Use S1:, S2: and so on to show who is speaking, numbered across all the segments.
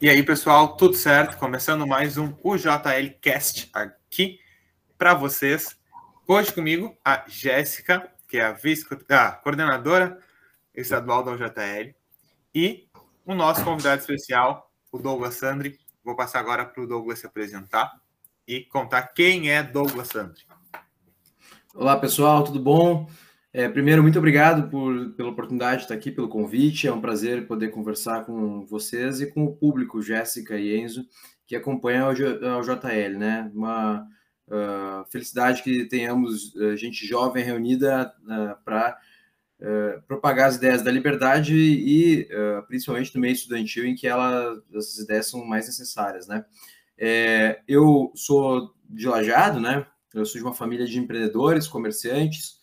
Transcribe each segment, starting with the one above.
S1: E aí, pessoal, tudo certo? Começando mais um UJL Cast aqui para vocês. Hoje comigo a Jéssica, que é a vice a coordenadora estadual da UJL, e o nosso convidado especial, o Douglas Sandri. Vou passar agora para o Douglas se apresentar e contar quem é Douglas Sandri.
S2: Olá, pessoal, tudo bom? É, primeiro, muito obrigado por, pela oportunidade de estar aqui, pelo convite. É um prazer poder conversar com vocês e com o público, Jéssica e Enzo, que acompanham o JL, né? Uma uh, felicidade que tenhamos uh, gente jovem reunida uh, para propagar as ideias da liberdade e, principalmente no meio estudantil, em que ela, essas ideias são mais necessárias, né? É, eu sou de Lajado, né? Eu sou de uma família de empreendedores, comerciantes,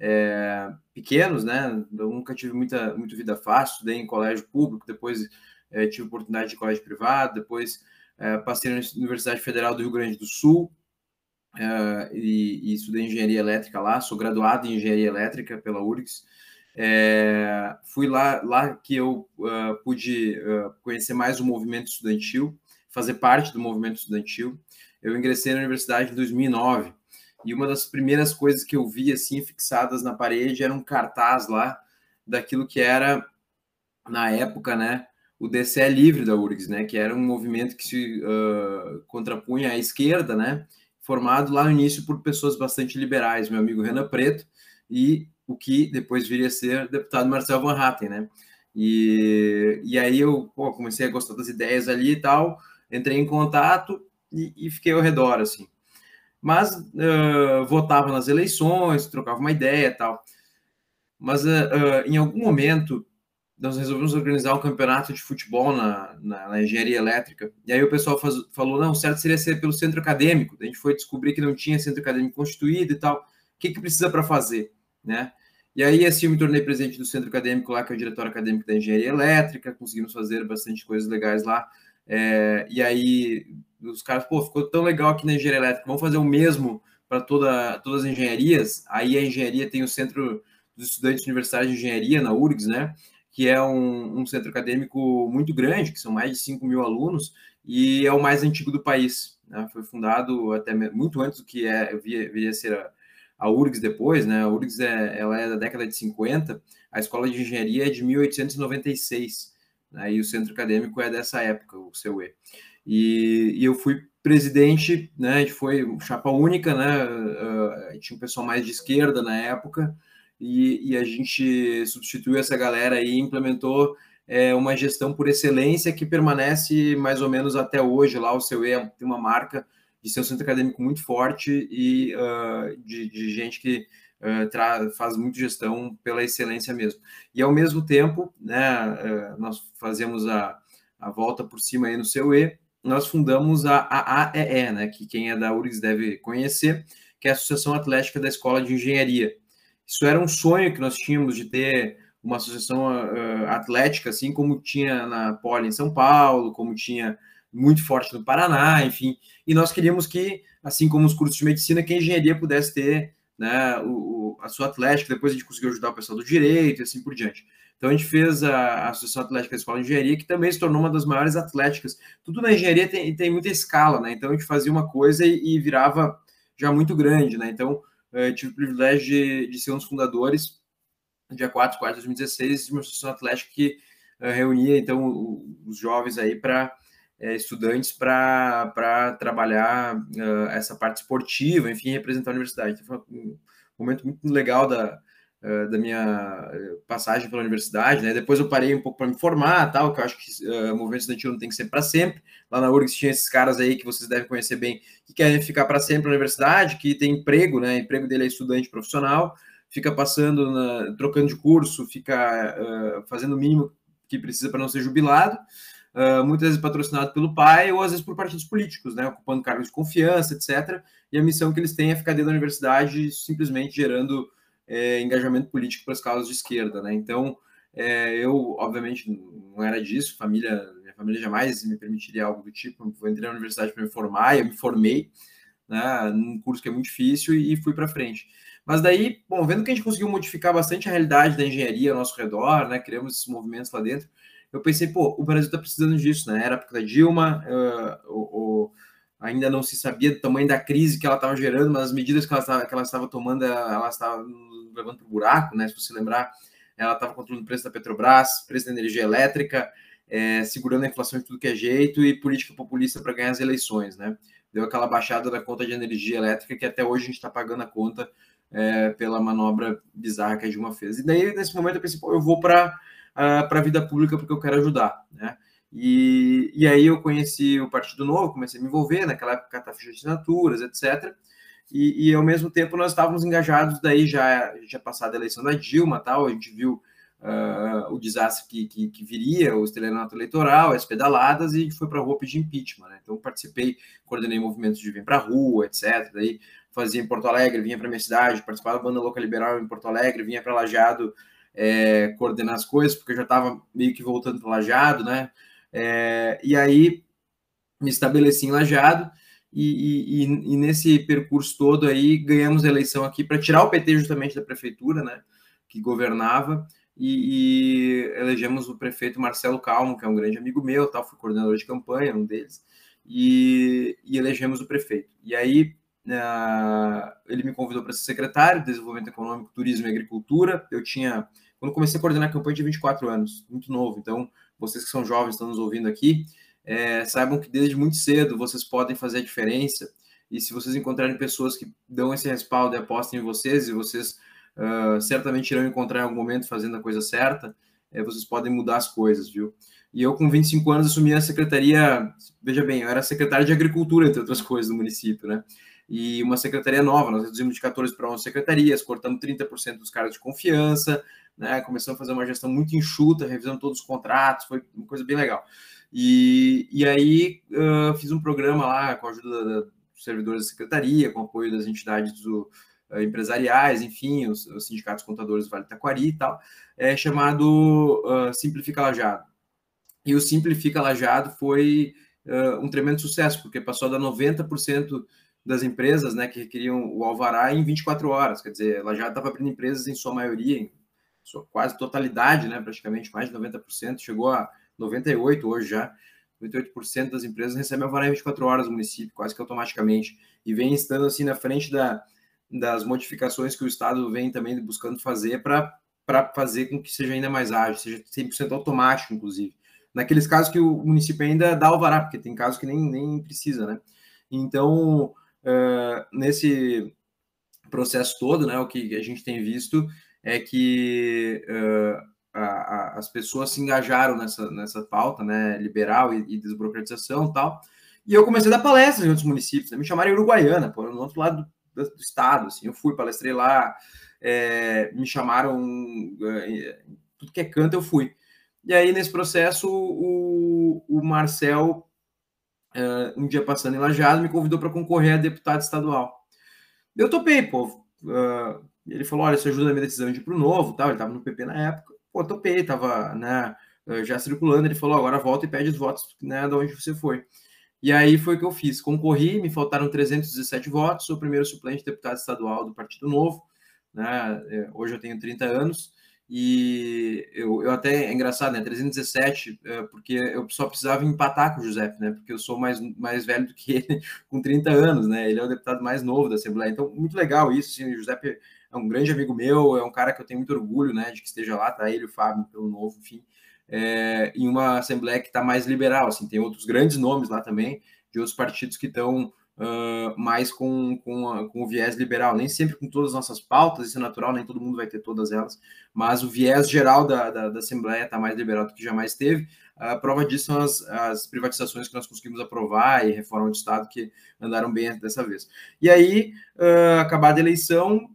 S2: é, pequenos, né? Eu nunca tive muita, muita vida fácil, estudei em colégio público, depois é, tive oportunidade de colégio privado, depois é, passei na Universidade Federal do Rio Grande do Sul é, e, e, estudei engenharia elétrica lá, sou graduado em engenharia elétrica pela URGS. Fui lá, lá que eu uh, pude uh, conhecer mais o movimento estudantil, fazer parte do movimento estudantil. Eu ingressei na universidade em 2009 e uma das primeiras coisas que eu vi assim fixadas na parede era um cartaz lá daquilo que era na época, né, o DCE livre da URGS, né, que era um movimento que se uh, contrapunha à esquerda, né, formado lá no início por pessoas bastante liberais, meu amigo Renan Preto e o que depois viria a ser deputado Marcel Van Hatten, né? E, e aí eu pô, comecei a gostar das ideias ali e tal, entrei em contato e, e fiquei ao redor, assim mas uh, votava nas eleições, trocava uma ideia tal. Mas uh, uh, em algum momento nós resolvemos organizar um campeonato de futebol na, na, na engenharia elétrica. E aí o pessoal faz, falou: não, certo seria ser pelo centro acadêmico. A gente foi descobrir que não tinha centro acadêmico constituído e tal. O que, que precisa para fazer? Né? E aí, assim, eu me tornei presidente do centro acadêmico lá, que é o diretório acadêmico da engenharia elétrica. Conseguimos fazer bastante coisas legais lá. É, e aí, os caras, pô, ficou tão legal aqui na engenharia elétrica, vamos fazer o mesmo para toda, todas as engenharias. Aí a engenharia tem o Centro dos Estudantes Universitários de Engenharia, na URGS, né? Que é um, um centro acadêmico muito grande, que são mais de 5 mil alunos, e é o mais antigo do país. Né? Foi fundado até muito antes do que é, viria a ser a, a URGS depois, né? A URGS é, ela é da década de 50, a escola de engenharia é de 1896, né? e o centro acadêmico é dessa época, o CUE. E, e eu fui presidente, né? A gente foi chapa única, né? Uh, tinha um pessoal mais de esquerda na época, e, e a gente substituiu essa galera e implementou é, uma gestão por excelência que permanece mais ou menos até hoje. Lá o CEUE tem uma marca de ser um centro acadêmico muito forte e uh, de, de, gente que uh, faz muito gestão pela excelência mesmo. E ao mesmo tempo, né, uh, nós fazemos a, a volta por cima aí no CEUE, nós fundamos a AAEE, né, que quem é da URGS deve conhecer, que é a Associação Atlética da Escola de Engenharia. Isso era um sonho que nós tínhamos de ter uma associação uh, atlética, assim como tinha na Poli em São Paulo, como tinha muito forte no Paraná, enfim. E nós queríamos que, assim como os cursos de medicina, que a engenharia pudesse ter né, o, a sua atlética, depois a gente conseguiu ajudar o pessoal do direito e assim por diante. Então a gente fez a, a Associação Atlética da Escola de Engenharia, que também se tornou uma das maiores atléticas. Tudo na engenharia tem, tem muita escala, né? Então a gente fazia uma coisa e, e virava já muito grande, né? Então eu eh, tive o privilégio de, de ser um dos fundadores, dia 4 de 4 de 2016, de uma associação atlética que uh, reunia então os jovens aí para estudantes para trabalhar uh, essa parte esportiva, enfim, representar a universidade. Então, foi um momento muito legal da, da minha passagem pela universidade, né? Depois eu parei um pouco para me formar, tal, que eu acho que uh, movimento estudantil não tem que ser para sempre. Lá na URGS tinha esses caras aí que vocês devem conhecer bem, que querem ficar para sempre na universidade, que tem emprego, né? O emprego dele é estudante profissional, fica passando, na, trocando de curso, fica uh, fazendo o mínimo que precisa para não ser jubilado. Uh, muitas vezes patrocinado pelo pai ou às vezes por partidos políticos, né, ocupando cargos de confiança, etc. E a missão que eles têm é ficar dentro da universidade simplesmente gerando é, engajamento político para as causas de esquerda, né? Então, é, eu, obviamente, não era disso, família, minha família jamais me permitiria algo do tipo. Eu entrei na universidade para me formar, eu me formei, né, num curso que é muito difícil e, fui para frente. Mas daí, bom, vendo que a gente conseguiu modificar bastante a realidade da engenharia ao nosso redor, né, criamos esses movimentos lá dentro, eu pensei, pô, o Brasil está precisando disso, né? Era a época da Dilma, uh, o, o, ainda não se sabia do tamanho da crise que ela estava gerando, mas as medidas que ela estava, tomando, ela estava levando para o buraco, né? Se você lembrar, ela estava controlando o preço da Petrobras, preço da energia elétrica, é, segurando a inflação de tudo que é jeito e política populista para ganhar as eleições, né? Deu aquela baixada da conta de energia elétrica que até hoje a gente está pagando a conta é, pela manobra bizarra que a Dilma fez. E daí, nesse momento, eu pensei, pô, eu vou para uh, a vida pública porque eu quero ajudar, né? E, e aí eu conheci o Partido Novo, comecei a me envolver, naquela época catar ficha de assinaturas, etc. E, e, ao mesmo tempo nós estávamos engajados, daí já já passada a eleição da Dilma, tal, a gente viu uh, o desastre que, que, que, viria, o estelionato eleitoral, as pedaladas, e foi para a rua pedir impeachment. Né? Então, participei, coordenei movimentos de vir para a rua, etc. Daí fazia em Porto Alegre, vinha para minha cidade, participava da banda louca liberal em Porto Alegre, vinha para Lajado é, coordenar as coisas, porque eu já estava meio que voltando para Lajado, né? É, e aí me estabeleci em Lajado. E, e, e, nesse percurso todo aí ganhamos a eleição aqui para tirar o PT justamente da prefeitura, né, que governava, e, e, elegemos o prefeito Marcelo Calmo, que é um grande amigo meu, tal, fui coordenador de campanha, um deles, e, e elegemos o prefeito. E aí uh, ele me convidou para ser secretário de Desenvolvimento Econômico, Turismo e Agricultura. Eu tinha, quando comecei a coordenar a campanha, tinha 24 anos, muito novo. Então, vocês que são jovens estão nos ouvindo aqui, é, saibam que desde muito cedo vocês podem fazer a diferença. E se vocês encontrarem pessoas que dão esse respaldo e apostam em vocês, e vocês uh, certamente irão encontrar em algum momento fazendo a coisa certa, é, vocês podem mudar as coisas, viu? E eu, com 25 anos, assumi a secretaria. Veja bem, eu era secretário de Agricultura, entre outras coisas, do município, né? E uma secretaria nova, nós reduzimos de 14 para 11 secretarias, cortamos 30% dos caras de confiança, né? Começamos a fazer uma gestão muito enxuta, revisando todos os contratos, foi uma coisa bem legal. E, e aí uh, fiz um programa lá com a ajuda da, dos servidores da secretaria, com apoio das entidades do, uh, empresariais, enfim, os, os, sindicatos contadores do Vale Taquari e tal, é chamado uh, Simplifica Lajado. E o Simplifica Lajado foi um tremendo sucesso, porque passou a dar 90% das empresas né, que requeriam o alvará em 24 horas. Quer dizer, ela já estava abrindo empresas em sua maioria, em sua quase totalidade, né, praticamente mais de 90%, chegou a 98% hoje já. 98% das empresas recebem alvará em 24 horas no município, quase que automaticamente. E vem estando assim na frente da, das modificações que o Estado vem também buscando fazer para fazer com que seja ainda mais ágil, seja 100% automático, inclusive. Naqueles casos que o município ainda dá alvará, porque tem casos que nem, nem precisa, né? Então, uh, nesse processo todo, né, o que a gente tem visto é que uh, a, a, as pessoas se engajaram nessa, nessa pauta né, liberal e, e desburocratização e tal. E eu comecei a dar palestras em outros municípios, né, me chamaram em Uruguaiana, pô, no outro lado do, do, estado, assim, eu fui, palestrei lá, é, me chamaram, é, tudo que é canto eu fui. E aí, nesse processo, o, o Marcel uh, um dia passando em Lajado, me convidou para concorrer a deputado estadual. Eu topei, pô. Uh, ele falou: olha, isso ajuda a minha decisão de ir para o novo, tal. Ele estava no PP na época. Pô, topei, estava né, já circulando. Ele falou: agora volta e pede os votos né, de onde você foi. E aí foi o que eu fiz. Concorri, me faltaram 317 votos, sou o primeiro suplente de deputado estadual do Partido Novo. Né? É, hoje eu tenho 30 anos. E eu, eu até é engraçado, né? 317, é, porque eu só precisava empatar com o José, né? Porque eu sou mais, mais velho do que ele, com 30 anos, né? Ele é o deputado mais novo da Assembleia. Então, muito legal isso. Assim, o José é um grande amigo meu, é um cara que eu tenho muito orgulho, né? De que esteja lá, tá ele, o Fábio, pelo novo, enfim. É, em uma Assembleia que está mais liberal, assim, tem outros grandes nomes lá também, de outros partidos que estão uh, mais com, com, com, o viés liberal. Nem sempre com todas as nossas pautas, isso é natural, nem todo mundo vai ter todas elas, mas o viés geral da, da, da Assembleia está mais liberal do que jamais teve. A prova disso são as, as, privatizações que nós conseguimos aprovar e reforma do Estado que andaram bem dessa vez. E aí, uh, acabada a eleição,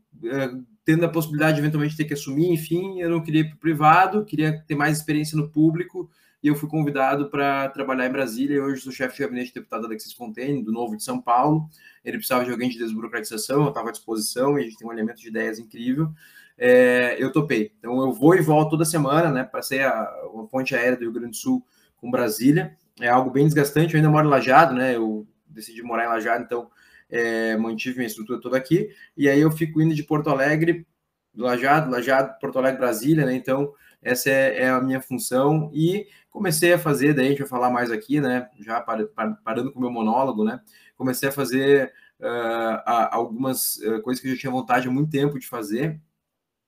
S2: tendo a possibilidade de eventualmente ter que assumir, enfim, eu não queria ir para o privado, queria ter mais experiência no público, e eu fui convidado para trabalhar em Brasília. E hoje sou chefe de gabinete do deputado Alexis Fontaine, do Novo de São Paulo. Ele precisava de alguém de desburocratização, eu estava à disposição e a gente tem um elemento de ideias incrível. É, eu topei. Então eu vou e volto toda semana, né? Passei a, a ponte aérea do Rio Grande do Sul com Brasília. É algo bem desgastante. Eu ainda moro em Lajado, né? Eu decidi morar em Lajado, então é, mantive minha estrutura toda aqui. E aí eu fico indo de Porto Alegre do Lajado, Lajado, Porto Alegre, Brasília, né? Então, essa é, é, a minha função e comecei a fazer, daí a gente vai falar mais aqui, né? Já parando com o meu monólogo, né? Comecei a fazer uh, algumas uh, coisas que eu já tinha vontade há muito tempo de fazer.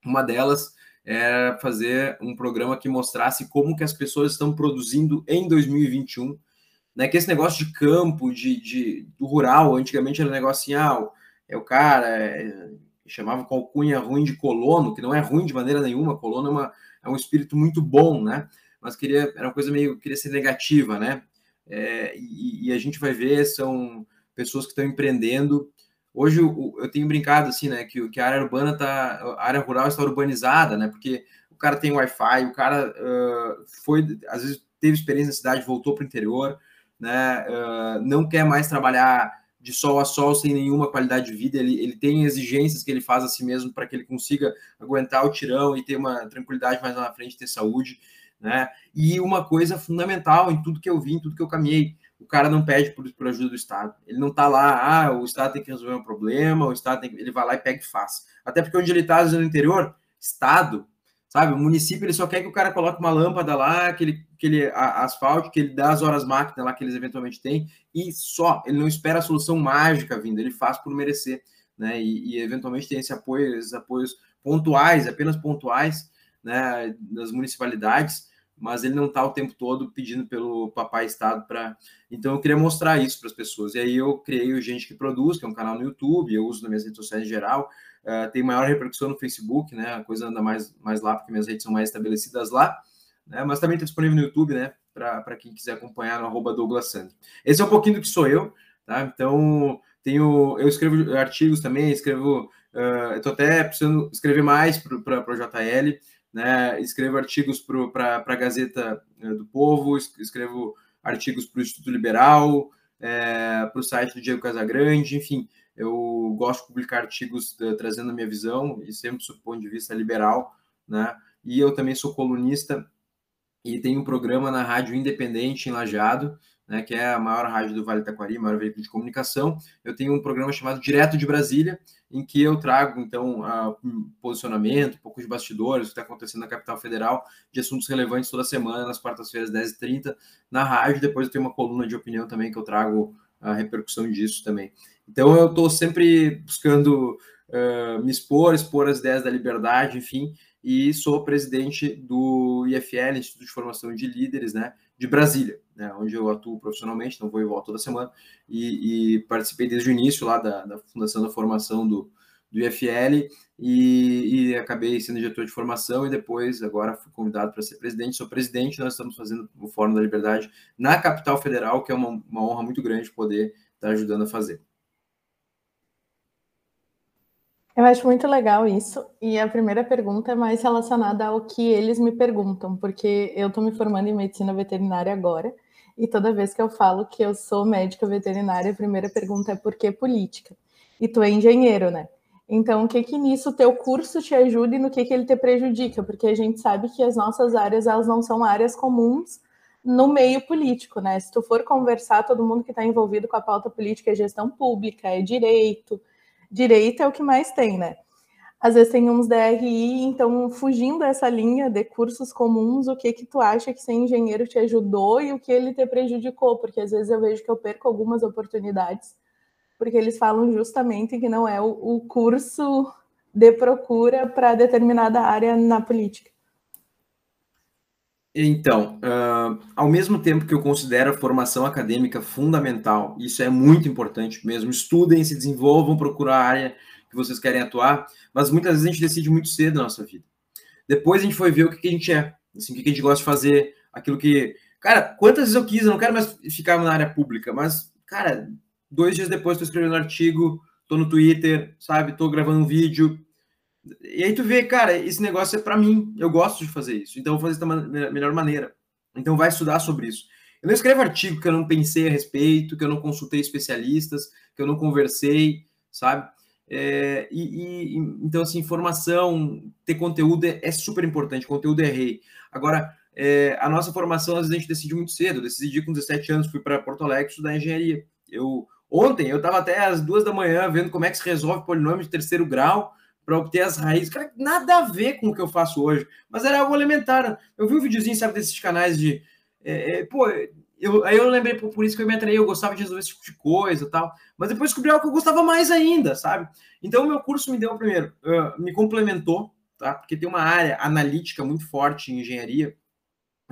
S2: Uma delas é fazer um programa que mostrasse como que as pessoas estão produzindo em 2021, né? Que esse negócio de campo, de, de do rural, antigamente era um negócio assim, ah, é o cara, é, chamava com alcunha ruim de colono, que não é ruim de maneira nenhuma, colono é, uma, é um espírito muito bom, né? Mas queria, era uma coisa meio, queria ser negativa, né? É, e, e, a gente vai ver, são pessoas que estão empreendendo. Hoje eu, eu tenho brincado assim, né, que, que a área urbana tá, a área rural está urbanizada, né? Porque o cara tem Wi-Fi, o cara uh, foi, às vezes teve experiência na cidade, voltou para o interior, né? Uh, não quer mais trabalhar de sol a sol sem nenhuma qualidade de vida, ele, ele tem exigências que ele faz a si mesmo para que ele consiga aguentar o tirão e ter uma tranquilidade mais na frente, ter saúde, né? E uma coisa fundamental em tudo que eu vi, em tudo que eu caminhei, o cara não pede por, por ajuda do Estado. Ele não está lá, ah, o Estado tem que resolver um problema, o Estado tem que... ele vai lá e pega e faz. Até porque onde ele está, no interior, Estado, sabe? O município ele só quer que o cara coloque uma lâmpada lá, que ele, que ele asfalte, que ele dá as horas máquinas lá que eles eventualmente têm, e só. Ele não espera a solução mágica vindo, ele faz por merecer, né? E, e eventualmente tem esse apoio, esses apoios pontuais, apenas pontuais, né? Das municipalidades, mas ele não está o tempo todo pedindo pelo papai Estado para. Então eu queria mostrar isso para as pessoas. E aí eu criei o Gente que Produz, que é um canal no YouTube, eu uso nas minhas redes sociais em geral uh, tem maior repercussão no Facebook, né? A coisa anda mais, mais lá, porque minhas redes são mais estabelecidas lá, né? Mas também está disponível no YouTube, né? Para quem quiser acompanhar no arroba Douglas. Esse é um pouquinho do que sou eu, tá? Então, tenho, eu escrevo artigos também, escrevo, uh, tô até precisando escrever mais para o JL, né? Escrevo artigos para a Gazeta do Povo, escrevo artigos para o Instituto Liberal, é, para o site do Diego Casagrande, enfim, eu gosto de publicar artigos uh, trazendo a minha visão e sempre do ponto de vista liberal, né? E eu também sou colunista e tenho um programa na Rádio Independente em Lajeado, né, que é a maior rádio do Vale Taquari, maior veículo de comunicação. Eu tenho um programa chamado Direto de Brasília, em que eu trago, então, um posicionamento, um pouco de bastidores, o que está acontecendo na capital federal, de assuntos relevantes toda semana, nas quartas-feiras, 10h30, na rádio. Depois eu tenho uma coluna de opinião também, que eu trago a repercussão disso também. Então eu estou sempre buscando uh, me expor, expor as ideias da liberdade, enfim, e sou presidente do IFL, Instituto de Formação de Líderes, né, de Brasília, né, onde eu atuo profissionalmente, então vou e volto toda semana, e, e participei desde o início lá da, da fundação da formação do, do IFL e, e, acabei sendo diretor de formação e depois agora fui convidado para ser presidente. Sou presidente, nós estamos fazendo o Fórum da Liberdade na capital federal, que é uma, uma honra muito grande poder estar ajudando a fazer.
S3: Eu acho muito legal isso. E a primeira pergunta é mais relacionada ao que eles me perguntam, porque eu estou me formando em medicina veterinária agora, e toda vez que eu falo que eu sou médica veterinária, a primeira pergunta é por que política? E tu é engenheiro, né? Então, o que que nisso teu curso te ajuda e no que que ele te prejudica? Porque a gente sabe que as nossas áreas, elas não são áreas comuns no meio político, né? Se tu for conversar, todo mundo que está envolvido com a pauta política é gestão pública, é direito, direito é o que mais tem, né? Às vezes tem uns DRI, então fugindo dessa linha de cursos comuns, o que que tu acha que ser engenheiro te ajudou e o que ele te prejudicou? Porque às vezes eu vejo que eu perco algumas oportunidades, porque eles falam justamente que não é o, o curso de procura para determinada área na política.
S2: Então, uh, ao mesmo tempo que eu considero a formação acadêmica fundamental, isso é muito importante mesmo, estudem, se desenvolvam, procurem a área que vocês querem atuar, mas muitas vezes a gente decide muito cedo na nossa vida. Depois a gente foi ver o que, que a gente é, assim, o que, que a gente gosta de fazer, aquilo que... Cara, quantas vezes eu quis, eu não quero mais ficar na área pública, mas, cara, dois dias depois estou escrevendo um artigo, estou no Twitter, sabe, estou gravando um vídeo, e aí tu vê, cara, esse negócio é para mim, eu gosto de fazer isso, então eu vou fazer da melhor maneira. Então vai estudar sobre isso. Eu não escrevo artigo que eu não pensei a respeito, que eu não consultei especialistas, que eu não conversei, sabe? É, e, e, então, assim, informação, ter conteúdo é, é, super importante, conteúdo é rei. Agora, é, a nossa formação, às vezes, a gente decide muito cedo. Eu decidi com 17 anos, fui para Porto Alegre estudar engenharia. Eu, ontem, eu estava até às duas da manhã vendo como é que se resolve polinômio de terceiro grau, para obter as raízes. Cara, nada a ver com o que eu faço hoje, mas era algo elementar. Eu vi um videozinho, sabe, desses canais de. É, é, pô, eu, aí eu lembrei, por isso que eu me atraí, eu gostava de resolver esse tipo de coisa e tal, mas depois descobri algo que eu gostava mais ainda, sabe? Então, o meu curso me deu, primeiro, uh, me complementou, tá? Porque tem uma área analítica muito forte em engenharia,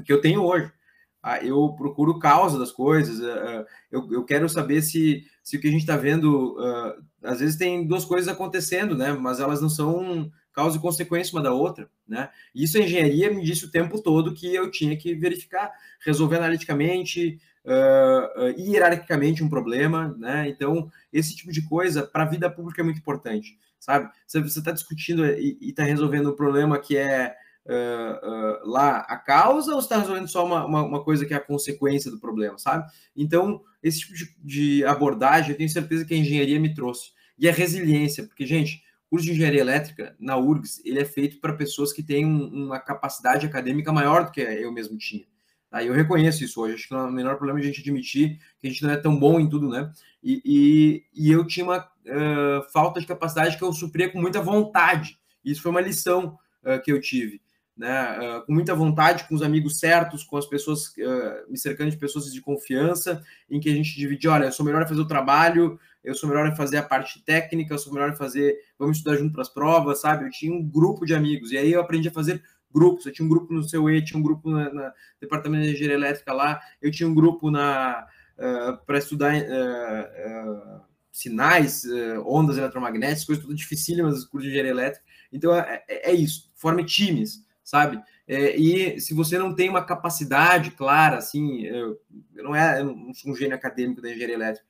S2: que eu tenho hoje. Ah, eu procuro causa das coisas, uh, eu, eu quero saber se, se o que a gente está vendo, uh, às vezes tem duas coisas acontecendo, né? Mas elas não são causa e consequência uma da outra, né? Isso a engenharia me disse o tempo todo que eu tinha que verificar, resolver analiticamente, uh, uh, hierarquicamente um problema, né? Então, esse tipo de coisa para a vida pública é muito importante, sabe? Você está discutindo e está resolvendo um problema que é uh, lá a causa ou está resolvendo só uma, uma, uma, coisa que é a consequência do problema, sabe? Então, esse tipo de, de abordagem eu tenho certeza que a engenharia me trouxe. E a resiliência, porque, gente, curso de engenharia elétrica na URGS ele é feito para pessoas que têm uma capacidade acadêmica maior do que eu mesmo tinha. Tá? Eu reconheço isso hoje. Acho que não é o menor problema a gente admitir que a gente não é tão bom em tudo, né? E, e, e eu tinha uma uh, falta de capacidade que eu supria com muita vontade. Isso foi uma lição uh, que eu tive. Né, uh, com muita vontade, com os amigos certos, com as pessoas, uh, me cercando de pessoas de confiança, em que a gente divide, olha, eu sou melhor a fazer o trabalho, eu sou melhor em fazer a parte técnica, eu sou melhor em fazer, vamos estudar junto para as provas, sabe? Eu tinha um grupo de amigos, e aí eu aprendi a fazer grupos. Eu tinha um grupo no seu E, tinha um grupo na, na departamento de engenharia elétrica lá, eu tinha um grupo na uh, para estudar uh, sinais, ondas eletromagnéticas, coisas tudo dificílimas, curso de engenharia elétrica. Então é, é, é isso, forme times, sabe? É, e se você não tem uma capacidade clara, assim, eu, eu não, é, eu não sou um gênio acadêmico da engenharia elétrica,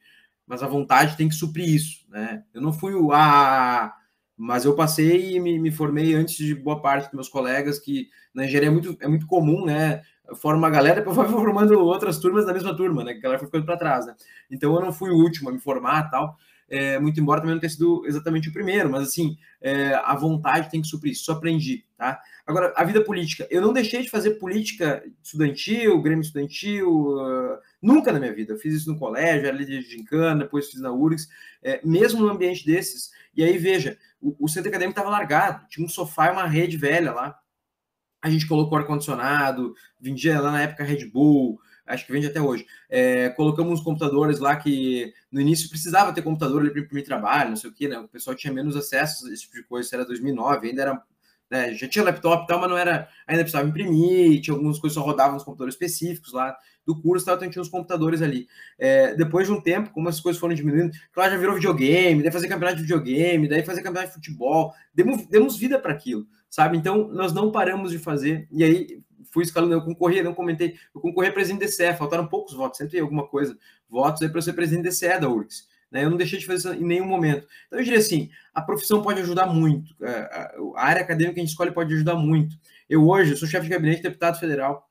S2: mas a vontade tem que suprir isso, né? Eu não fui o A, mas eu passei e me, me, formei antes de boa parte dos meus colegas, que na engenharia é muito, é muito comum, né? Forma uma galera, depois vai formando outras turmas da mesma turma, né? Que a galera foi ficando para trás, né? Então eu não fui o último a me formar tal, é, muito embora também não tenha sido exatamente o primeiro, mas assim, é, a vontade tem que suprir isso, só aprendi, tá? Agora, a vida política, eu não deixei de fazer política estudantil, grêmio estudantil, uh, nunca na minha vida, eu fiz isso no colégio, era líder de gincana, depois fiz na URGS, é, mesmo no ambiente desses, e aí veja, o, o centro acadêmico estava largado, tinha um sofá e uma rede velha lá, a gente colocou ar-condicionado, vendia lá na época Red Bull, acho que vende até hoje. É, colocamos uns computadores lá que no início precisava ter computador ali para imprimir trabalho, não sei o que, né? O pessoal tinha menos acesso a esse tipo de coisa, isso era 2009, ainda era. Né, já tinha laptop e tal, mas não era. Ainda precisava imprimir, tinha algumas coisas só rodavam nos computadores específicos lá do curso, tal, então tinha uns computadores ali. É, depois de um tempo, como as coisas foram diminuindo, claro, já virou videogame, daí fazer campeonato de videogame, daí fazer campeonato de futebol, demos, demos vida para aquilo, sabe? Então, nós não paramos de fazer, e aí fui escalando, eu concorri, não comentei, eu concorri a presidente do DCE, faltaram poucos votos, sempre alguma coisa, votos aí para ser presidente do DCE da URGS. Né? Eu não deixei de fazer isso em nenhum momento. Então, eu diria assim, a profissão pode ajudar muito, é, a área acadêmica que a gente escolhe pode ajudar muito. Eu hoje sou chefe de gabinete de deputado federal,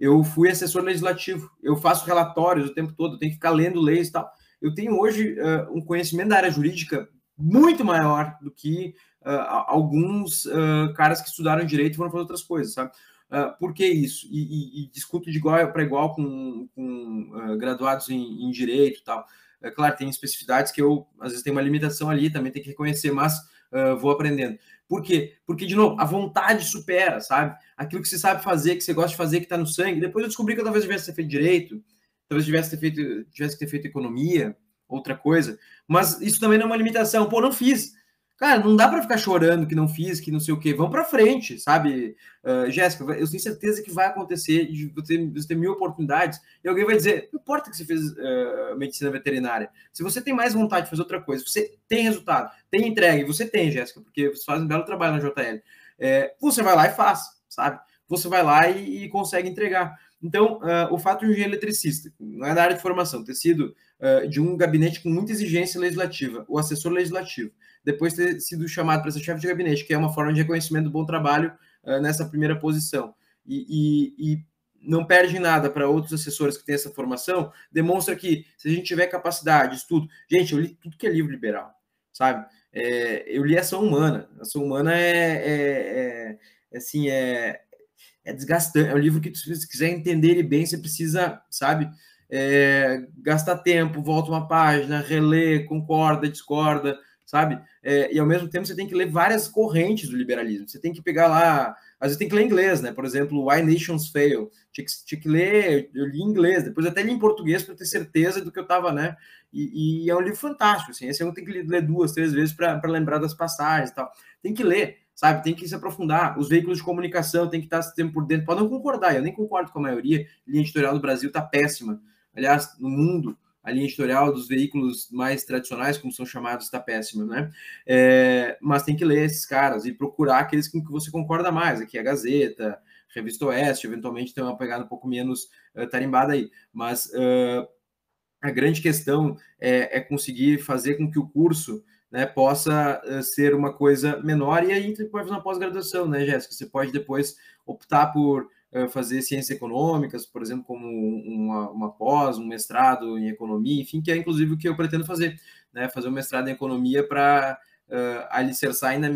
S2: eu fui assessor legislativo, eu faço relatórios o tempo todo, eu tenho que ficar lendo leis e tal. Eu tenho hoje uh, um conhecimento da área jurídica muito maior do que uh, alguns uh, caras que estudaram direito e foram fazer outras coisas, sabe? Uh, por que isso? E, e, e discuto de igual para igual com, com uh, graduados em, em, direito e tal. É claro, tem especificidades que eu, às vezes, tenho uma limitação ali, também tem que reconhecer, mas uh, vou aprendendo. Por quê? Porque, de novo, a vontade supera, sabe? Aquilo que você sabe fazer, que você gosta de fazer, que está no sangue. Depois eu descobri que eu talvez tivesse feito direito, talvez tivesse feito, tivesse ter feito economia, outra coisa. Mas isso também não é uma limitação. Pô, não fiz. Cara, não dá para ficar chorando que não fiz, que não sei o quê. Vamos para frente, sabe? Uh, Jéssica, eu tenho certeza que vai acontecer, de você, ter mil oportunidades, e alguém vai dizer: não importa que você fez uh, medicina veterinária. Se você tem mais vontade de fazer outra coisa, você tem resultado, tem entrega, você tem, Jéssica, porque você faz um belo trabalho na JL, é, você vai lá e faz, sabe? Você vai lá e, e consegue entregar. Então, uh, o fato de um engenheiro eletricista, não é da área de formação, ter sido de um gabinete com muita exigência legislativa, o assessor legislativo, depois ter sido chamado para ser chefe de gabinete, que é uma forma de reconhecimento do bom trabalho uh, nessa primeira posição. E, e, e não perde nada para outros assessores que têm essa formação, demonstra que se a gente tiver capacidade, estudo. Gente, eu li tudo que é livro liberal, sabe? É, eu li Ação Humana. Ação Humana é, é, é assim, é, é desgastante. É um livro que, se quiser entender ele bem, você precisa, sabe? É, gastar tempo, volta uma página, reler, concorda, discorda, sabe? é, e ao mesmo tempo você tem que ler várias correntes do liberalismo. Você tem que pegar lá, às vezes tem que ler inglês, né? Por exemplo, Why Nations Fail. Tinha que, tinha que ler, eu li em inglês, depois até li em português para ter certeza do que eu estava, né? E, e, é um livro fantástico, assim. Esse eu tenho que ler duas, três vezes para lembrar das passagens e tal. Tem que ler, sabe? Tem que se aprofundar. Os veículos de comunicação tem que estar sempre por dentro. Pode não concordar, eu nem concordo com a maioria. A linha editorial do Brasil está péssima. Aliás, no mundo, a linha editorial dos veículos mais tradicionais, como são chamados, está péssima, né? É, mas tem que ler esses caras e procurar aqueles com que você concorda mais. Aqui é a Gazeta, Revista Oeste, eventualmente tem uma pegada um pouco menos uh, tarimbada aí. Mas uh, a grande questão é, é, conseguir fazer com que o curso né, possa uh, ser uma coisa menor, e aí você pode fazer uma pós-graduação, né, Jéssica? Você pode depois optar por eh, fazer ciências econômicas, por exemplo, como uma, uma pós, um mestrado em economia, enfim, que é inclusive o que eu pretendo fazer, né? Fazer um mestrado em economia para uh, alicerçar ainda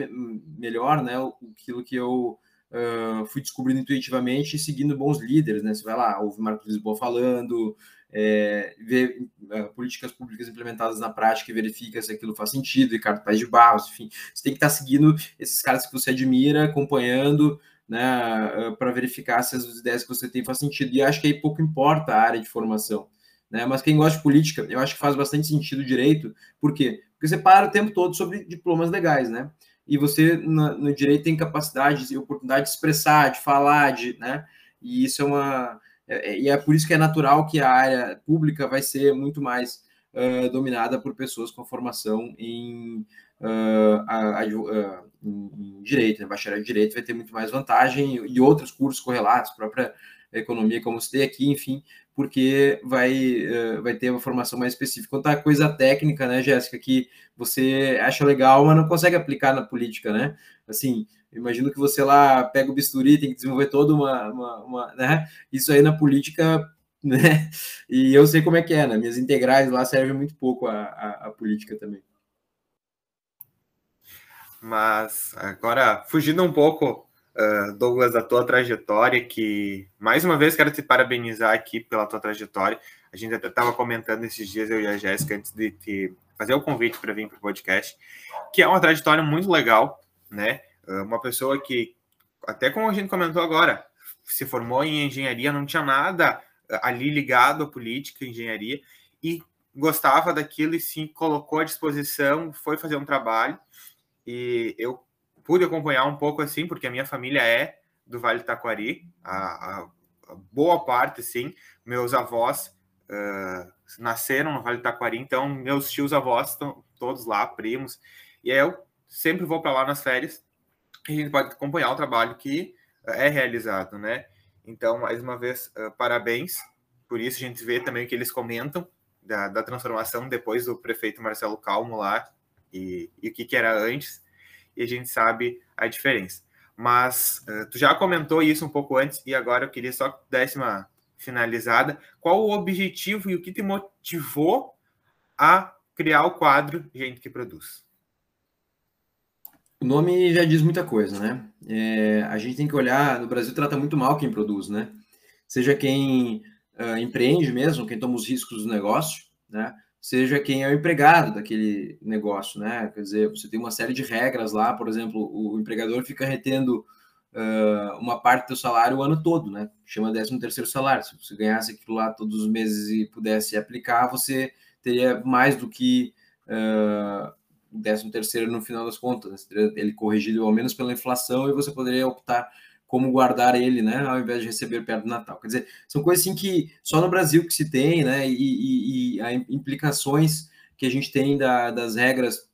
S2: melhor, né? Aquilo que eu uh, fui descobrindo intuitivamente seguindo bons líderes, né? Você vai lá, ouve Marcos Lisboa falando, é, ver uh, políticas públicas implementadas na prática e verifica se aquilo faz sentido, Ricardo Paz de Barros, enfim, você tem que estar seguindo esses caras que você admira, acompanhando, né, ah, para verificar se as ideias que você tem fazem sentido. E acho que aí pouco importa a área de formação. Né? Mas quem gosta de política, eu acho que faz bastante sentido direito. Por quê? Porque você para o tempo todo sobre diplomas legais, né? E você, no, no direito, tem capacidade e oportunidade de expressar, de falar, de, né? E isso é uma... É, é, e é por isso que é natural que a área pública vai ser muito mais uh, dominada por pessoas com formação em uh, a, a, uh, em, direito, né? bacharel de direito vai ter muito mais vantagem e outros cursos correlatos, própria economia, como você tem aqui, enfim, porque vai, vai ter uma formação mais específica. Quanto à coisa técnica, né, Jéssica, que você acha legal, mas não consegue aplicar na política, né? Assim, imagino que você lá pega o bisturi, tem que desenvolver toda uma, uma, uma né? Isso aí na política, né? E eu sei como é que é, né? Minhas integrais lá servem muito pouco a, a, a política também.
S1: Mas agora, fugindo um pouco, uh, Douglas, da tua trajetória, que mais uma vez quero te parabenizar aqui pela tua trajetória. A gente até estava comentando esses dias, eu e a Jéssica, antes de te fazer o convite para vir para o podcast, que é uma trajetória muito legal, né? Uh, uma pessoa que, até como a gente comentou agora, se formou em engenharia, não tinha nada ali ligado à política, engenharia, e gostava daquilo e se colocou à disposição, foi fazer um trabalho e eu pude acompanhar um pouco assim, porque a minha família é do Vale do Taquari, a, a, a boa parte, sim. Meus avós uh, nasceram no Vale do Taquari, então meus tios avós estão todos lá, primos, e eu sempre vou para lá nas férias a gente pode acompanhar o trabalho que uh, é realizado, né? Então, mais uma vez, uh, parabéns. Por isso, a gente vê também o que eles comentam da, da transformação depois do prefeito Marcelo Calmo lá, e, e o que, que era antes, e a gente sabe a diferença. Mas uh, tu já comentou isso um pouco antes, e agora eu queria só dar uma finalizada. Qual o objetivo e o que te motivou a criar o quadro Gente que Produz?
S2: O nome já diz muita coisa, né? É, a gente tem que olhar, no Brasil trata muito mal quem produz, né? Seja quem uh, empreende mesmo, quem toma os riscos do negócio, né? seja quem é o empregado daquele negócio, né? Quer dizer, você tem uma série de regras lá, por exemplo, o empregador fica retendo uh, uma parte do salário o ano todo, né? Chama 13 terceiro salário. Se você ganhasse aquilo lá todos os meses e pudesse aplicar, você teria mais do que uh, 13 terceiro no final das contas. Ele corrigido ao menos pela inflação e você poderia optar como guardar ele, né, ao invés de receber perto do Natal. Quer dizer, são coisas assim que só no Brasil que se tem, né, e, e, e implicações que a gente tem da, das regras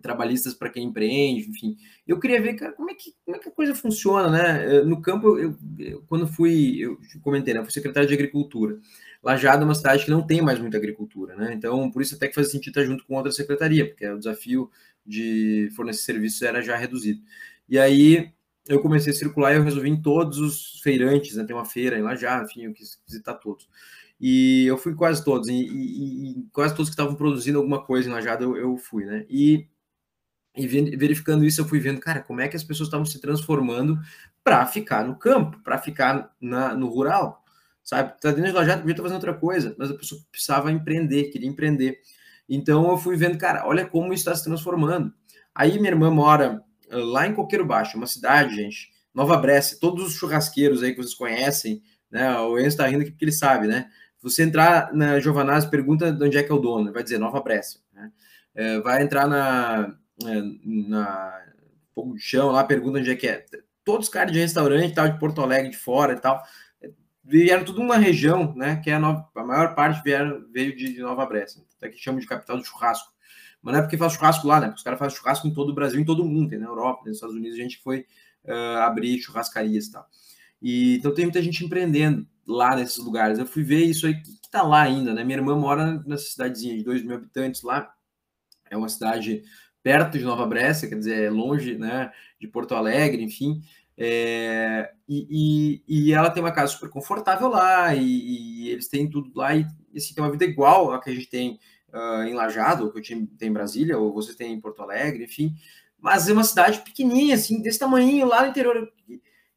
S2: trabalhistas para quem empreende, enfim. Eu queria ver, cara, como é que, como é que a coisa funciona, né? Eh, no campo, eu, eu quando fui, eu comentei, né, fui secretário de Agricultura. Lajado é uma cidade que não tem mais muita agricultura, né? Então, por isso até que faz sentido estar junto com outra secretaria, porque o desafio de fornecer serviços era já reduzido. E aí, eu comecei a circular e eu resolvi em todos os feirantes, né? Tem uma feira em já, enfim, eu quis visitar todos. E eu fui quase todos, e, e, e quase todos que estavam produzindo alguma coisa em Lajada eu, eu fui, né? E, e verificando isso, eu fui vendo, cara, como é que as pessoas estavam se transformando para ficar no campo, para ficar na, no rural, sabe? Tá dentro de Lajada, podia estar fazendo outra coisa, mas a pessoa precisava empreender, queria empreender. Então eu fui vendo, cara, olha como está se transformando. Aí minha irmã mora ah, lá em Coqueiro Baixo, uma cidade, gente, Nova Brécia, todos os churrasqueiros aí que vocês conhecem, né? O Enzo tá rindo aqui porque ele sabe, né? você entrar na Giovanazzi, pergunta de onde é que é o dono, vai dizer Nova Brécia. Né? É, vai entrar na, é, na Fogo de Chão, lá pergunta onde é que é. Todos os caras de restaurante, tal, de Porto Alegre, de fora e tal, vieram tudo uma região, né? Que é a, nova, a maior parte vieram, veio de, de Nova Brécia, até que chamam de capital do churrasco. Mas não é porque faz churrasco lá, né? Porque os caras fazem churrasco em todo o Brasil, em todo o mundo, tem na Europa, nos Estados Unidos, a gente foi uh, abrir churrascarias e tal. E, então tem muita gente empreendendo lá nesses lugares. Eu fui ver isso aí que, que tá lá ainda, né? Minha irmã mora nessa cidadezinha de 2 mil habitantes lá. É uma cidade perto de Nova Brécia, quer dizer, é longe, né? De Porto Alegre, enfim. É, e, e, e, ela tem uma casa super confortável lá, e, e, eles têm tudo lá, e assim, tem uma vida igual a que a gente tem uh, em Lajado, que eu tinha, tem em Brasília, ou você tem em Porto Alegre, enfim. Mas é uma cidade pequenininha, assim, desse tamanho, lá no interior.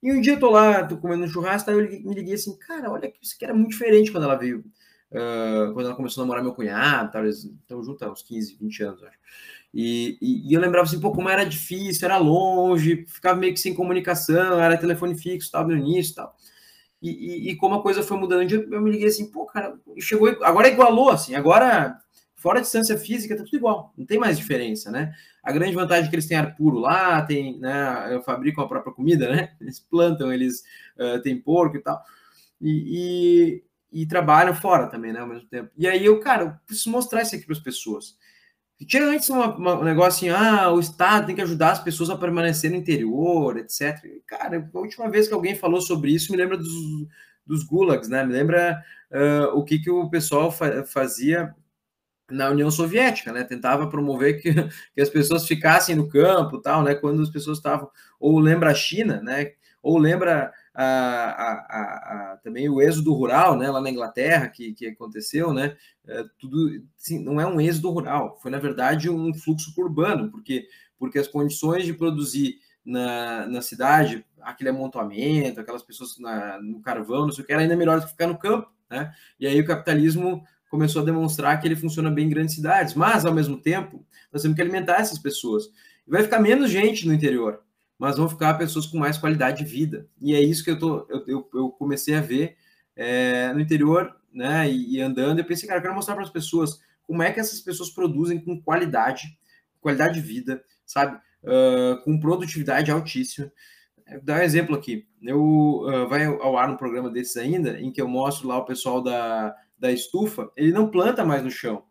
S2: E um dia eu tô lá, tô comendo um churrasco, aí eu me liguei assim, cara, olha que isso aqui era muito diferente quando ela veio, uh, quando ela começou a namorar meu cunhado, tal, eles estão juntos há uns 15, 20 anos, acho. E, e, e, eu lembrava assim, pô, como era difícil, era longe, ficava meio que sem comunicação, era telefone fixo, tal, no início tal. E, e, como a coisa foi mudando, eu me liguei assim, pô, cara, chegou, agora igualou, assim, agora Fora a distância física, tá tudo igual, não tem mais diferença, né? A grande vantagem é que eles têm ar puro lá, tem, né? Fabricam a própria comida, né? Eles plantam, eles uh, têm porco e tal. E, e, e, trabalham fora também, né? Ao mesmo tempo. E aí eu, cara, eu preciso mostrar isso aqui para as pessoas. Tinha antes uma, uma, um negócio assim, ah, o Estado tem que ajudar as pessoas a permanecer no interior, etc. Cara, a última vez que alguém falou sobre isso me lembra dos, dos gulags, né? Me lembra uh, o que, que o pessoal fa fazia na União Soviética, né? Tentava promover que, que as pessoas ficassem no campo, tal, né? Quando as pessoas estavam ou lembra a China, né? Ou lembra a, a, a, também o êxodo rural, né? Lá na Inglaterra que, que aconteceu, né? É, tudo, sim, não é um êxodo rural, foi na verdade um fluxo urbano, porque porque as condições de produzir na, na cidade, aquele amontoamento, aquelas pessoas na, no carvão, não sei o que, era ainda melhor do que ficar no campo, né? E aí o capitalismo começou a demonstrar que ele funciona bem em grandes cidades, mas ao mesmo tempo nós temos que alimentar essas pessoas. E vai ficar menos gente no interior, mas vão ficar pessoas com mais qualidade de vida. E é isso que eu, tô, eu, eu, eu comecei a ver é, no interior, né? E, e, andando, eu pensei, cara, eu quero mostrar para as pessoas como é que essas pessoas produzem com qualidade, qualidade de vida, sabe? Uh, com produtividade altíssima. Vou dar um exemplo aqui. Eu uh, vai ao ar um programa desses ainda, em que eu mostro lá o pessoal da da estufa, ele não planta mais no chão,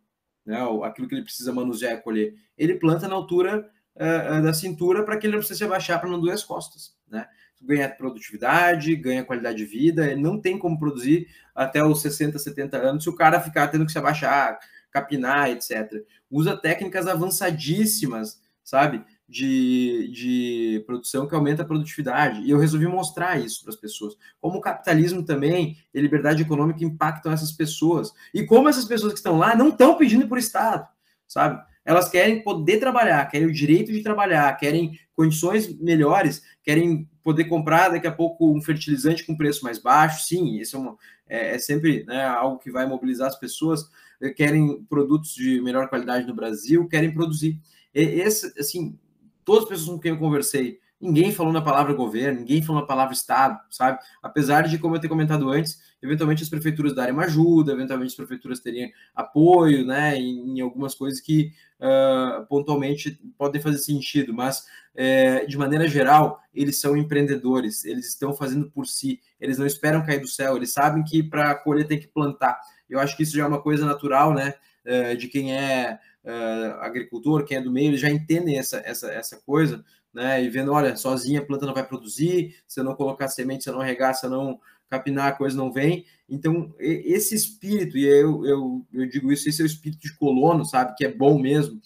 S2: né? Aquilo que ele precisa manusear e colher. Ele planta na altura uh, da cintura para que ele não precise se abaixar para não doer as costas, né? Ganha produtividade, ganha qualidade de vida, não tem como produzir até os 60, 70 anos se o cara ficar tendo que se abaixar, capinar, etc. Usa técnicas avançadíssimas, sabe? de, de produção que aumenta a produtividade. E eu resolvi mostrar isso para as pessoas. Como o capitalismo também e liberdade econômica impactam essas pessoas. E como essas pessoas que estão lá não estão pedindo por Estado, sabe? Elas querem poder trabalhar, querem o direito de trabalhar, querem condições melhores, querem poder comprar daqui a pouco um fertilizante com preço mais baixo. Sim, isso é, uma, é, é sempre né, algo que vai mobilizar as pessoas. Querem produtos de melhor qualidade no Brasil, querem produzir. Esse, assim, todas as pessoas com quem eu conversei, ninguém falou na palavra governo, ninguém falou na palavra Estado, sabe? Apesar de, como eu ter comentado antes, eventualmente as prefeituras darem uma ajuda, eventualmente as prefeituras teriam apoio, né, em, em algumas coisas que uh, pontualmente podem fazer sentido, mas é, de maneira geral, eles são empreendedores, eles estão fazendo por si, eles não esperam cair do céu, eles sabem que para colher tem que plantar. Eu acho que isso já é uma coisa natural, né, uh, de quem é uh, agricultor, quem é do meio, eles já entendem essa, essa, essa coisa, né? E vendo, olha, sozinha a planta não vai produzir, se eu não colocar semente, se eu não regar, se eu não capinar, a coisa não vem. Então, esse espírito, e eu, eu, eu digo isso, esse é o espírito de colono, sabe? Que é bom mesmo.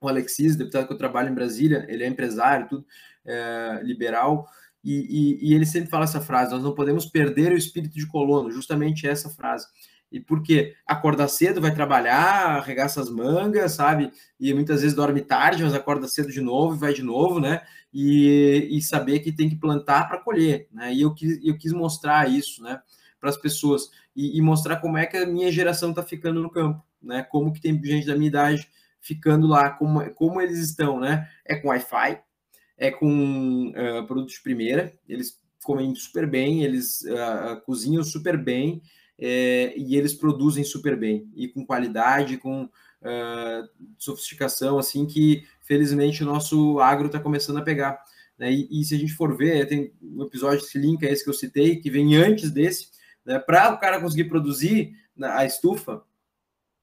S2: O Alexis, deputado que eu trabalho em Brasília, ele é empresário, tudo, é, liberal, e, e, e, ele sempre fala essa frase: nós não podemos perder o espírito de colono, justamente essa frase. E por quê? Acorda cedo, vai trabalhar, arregaça as mangas, sabe? E muitas vezes dorme tarde, mas acorda cedo de novo e vai de novo, né? E, e saber que tem que plantar para colher, né? E eu quis, eu quis mostrar isso, né? Para as pessoas e, e, mostrar como é que a minha geração está ficando no campo, né? Como que tem gente da minha idade ficando lá como, como eles estão, né? É com Wi-Fi, é com uh, produtos de primeira, eles comem super bem, eles uh, cozinham super bem é, e eles produzem super bem e com qualidade, com uh, sofisticação, assim que felizmente o nosso agro está começando a pegar. Né? E, e, se a gente for ver, tem um episódio que linka a esse que eu citei, que vem antes desse, né? para o cara conseguir produzir a estufa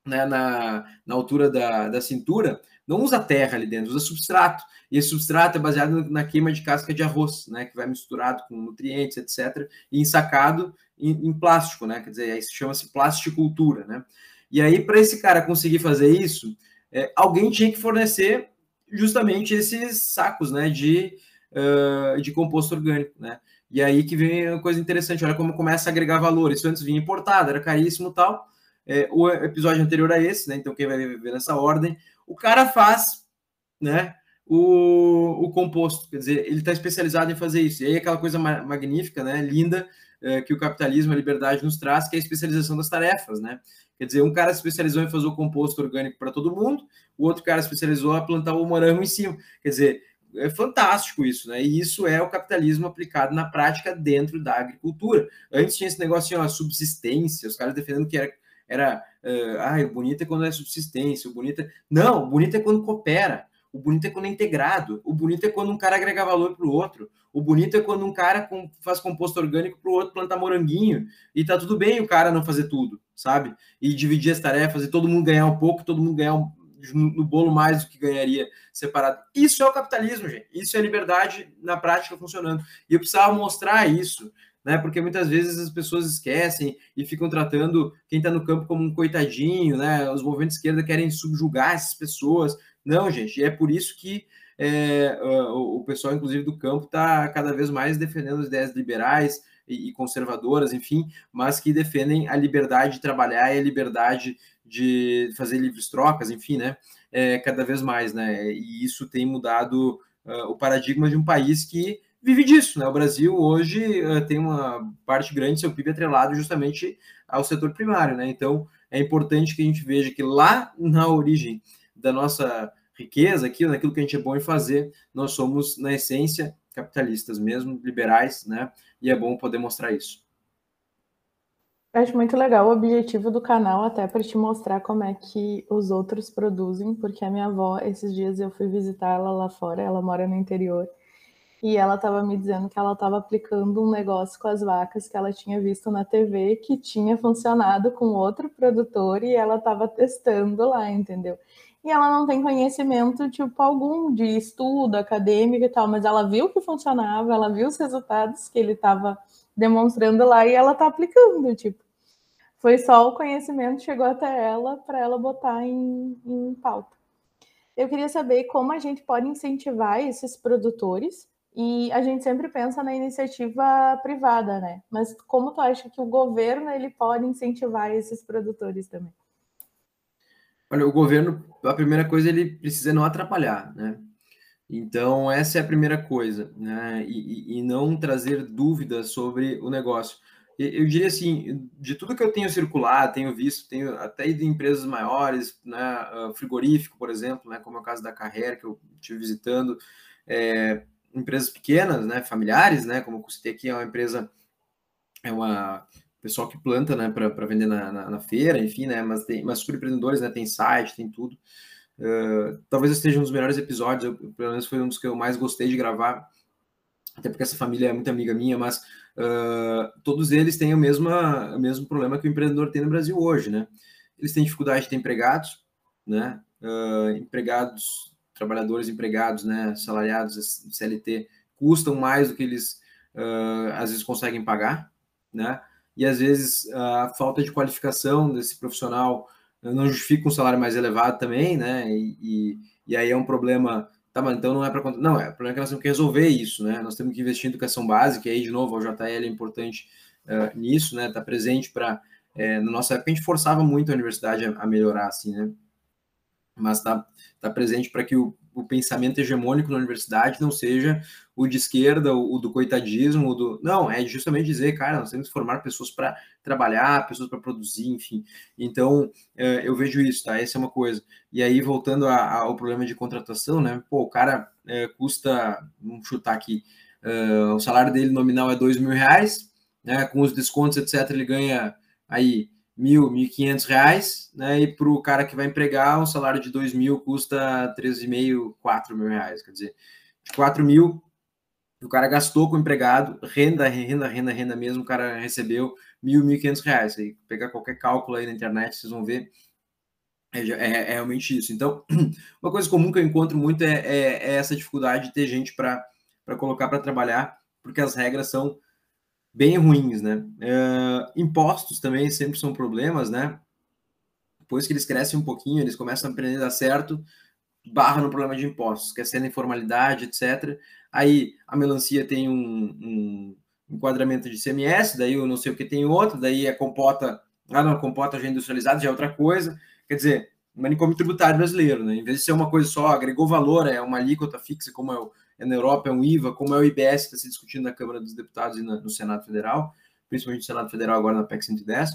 S2: né, na, na altura da, da cintura, não usa terra ali dentro, usa substrato. E esse substrato é baseado na queima de casca de arroz, né, que vai misturado com nutrientes, etc., e ensacado em, em plástico, né? Quer dizer, aí chama-se plasticultura, né? E aí, para esse cara conseguir fazer isso, é, alguém tinha que fornecer justamente esses sacos, né, de, uh, de composto orgânico, né? E aí que vem uma coisa interessante, olha como começa a agregar valor. Isso antes vinha importado, era caríssimo tal. É, o episódio anterior a esse, né? Então, quem vai ver nessa ordem, o cara faz, né? O, o composto, quer dizer, ele está especializado em fazer isso. E aí, aquela coisa magnífica, né? Linda, é, que o capitalismo, a liberdade nos traz, que é a especialização das tarefas, né? Quer dizer, um cara se especializou em fazer o composto orgânico para todo mundo, o outro cara se especializou a plantar o morango em cima. Quer dizer, é fantástico isso, né? E isso é o capitalismo aplicado na prática dentro da agricultura. Antes tinha esse negócio, assim, ó, subsistência, os caras defendendo que era, era uh, ah, o bonito é quando é subsistência, o bonito é... Não, o bonito é quando coopera. O bonito é quando é integrado. O bonito é quando um cara agrega valor para o outro. O bonito é quando um cara com, faz composto orgânico para o outro plantar moranguinho. E tá tudo bem o cara não fazer tudo, sabe? E dividir as tarefas e todo mundo ganhar um pouco, todo mundo ganhar um, no bolo mais do que ganharia separado. Isso é o capitalismo, gente. Isso é liberdade na prática funcionando. E eu precisava mostrar isso, né? Porque muitas vezes as pessoas esquecem e ficam tratando quem está no campo como um coitadinho, né? Os movimentos de esquerda querem subjugar essas pessoas. Não, gente, é por isso que é, o, pessoal, inclusive, do campo está cada vez mais defendendo as ideias liberais e, e, conservadoras, enfim, mas que defendem a liberdade de trabalhar e a liberdade de fazer livres trocas, enfim, né? É, cada vez mais, né? E isso tem mudado uh, o paradigma de um país que vive disso, né? O Brasil hoje uh, tem uma parte grande do seu PIB atrelado justamente ao setor primário, né? Então é importante que a gente veja que lá na origem da nossa riqueza, aquilo, naquilo que a gente é bom em fazer, nós somos, na essência, capitalistas mesmo, liberais, né? E é bom poder mostrar isso.
S3: Eu acho muito legal o objetivo do canal, até para te mostrar como é que os outros produzem, porque a minha avó, esses dias eu fui visitar ela lá fora, ela mora no interior, e ela estava me dizendo que ela estava aplicando um negócio com as vacas que ela tinha visto na TV, que tinha funcionado com outro produtor, e ela estava testando lá, entendeu? E ela não tem conhecimento, tipo, algum de estudo acadêmico e tal, mas ela viu que funcionava, ela viu os resultados que ele estava demonstrando lá e ela está aplicando, tipo. Foi só o conhecimento chegou até ela para ela botar em, em pauta. Eu queria saber como a gente pode incentivar esses produtores e a gente sempre pensa na iniciativa privada, né? Mas como tu acha que o governo ele pode incentivar esses produtores também?
S2: Olha, o governo, a primeira coisa, ele precisa não atrapalhar, né? Então, essa é a primeira coisa, né? E, e não trazer dúvidas sobre o negócio. Eu diria assim, de tudo que eu tenho circulado, tenho visto, tenho até ido em empresas maiores, né, ah, frigorífico, por exemplo, né, como é o caso da Carreira, que eu estive visitando, é, empresas pequenas, né, familiares, né, como eu citei aqui, é uma empresa, é uma pessoal que planta, né, para vender na, na, na, feira, enfim, né, mas tem, mas empreendedores, né, tem site, tem tudo. Uh, talvez esteja um dos melhores episódios, eu, pelo menos foi um dos que eu mais gostei de gravar, até porque essa família é muito amiga minha, mas uh, todos eles têm o mesmo, o mesmo problema que o empreendedor tem no Brasil hoje, né? Eles têm dificuldade de ter empregados, né? Uh, empregados trabalhadores empregados, né, salariados, CLT, custam mais do que eles uh, às vezes conseguem pagar, né? E às vezes a falta de qualificação desse profissional não justifica um salário mais elevado também, né? E, e, e aí é um problema. Tá, mas então não é para não é. O problema é que nós temos que resolver isso, né? Nós temos que investir em educação básica. E aí de novo, o JL é importante uh, nisso, né? Tá presente para é, na nossa época a gente forçava muito a universidade a, a melhorar, assim, né? Mas está tá presente para que o o pensamento hegemônico na universidade não seja o de esquerda, o, o do coitadismo, o do. Não, é justamente dizer, cara, nós temos que formar pessoas para trabalhar, pessoas para produzir, enfim. Então, é, eu vejo isso, tá? Essa é uma coisa. E aí, voltando a, a, ao problema de contratação, né? Pô, o cara é, custa, vamos chutar aqui, uh, o salário dele nominal é dois mil reais, né? Com os descontos, etc., ele ganha aí mil, mil quinhentos reais, né? E para o cara que vai empregar, um salário de dois mil custa treze e meio, quatro mil reais. Quer dizer, de quatro mil, o cara gastou com o empregado, renda, renda, renda, renda mesmo, o cara recebeu mil, mil quinhentos reais. Aí pegar qualquer cálculo aí na internet, vocês vão ver. É, é, é, realmente isso. Então, uma coisa comum que eu encontro muito é, é, é essa dificuldade de ter gente para colocar para trabalhar, porque as regras são bem ruins, né? Uh, impostos também sempre são problemas, né? Depois que eles crescem um pouquinho, eles começam a aprender a dar certo, barra no problema de impostos, quer ser informalidade, etc. Aí a melancia tem um, um enquadramento de CMS, daí eu não sei o que tem outro, daí a compota, ah não, compota já industrializada já é outra coisa. Quer dizer, manicômio tributário brasileiro, né? Em vez de ser uma coisa só, agregou valor, é uma alíquota fixa, como é o, é na Europa, é um IVA, como é o IBS que está se discutindo na Câmara dos Deputados e no Senado Federal, principalmente no Senado Federal agora na PEC 110,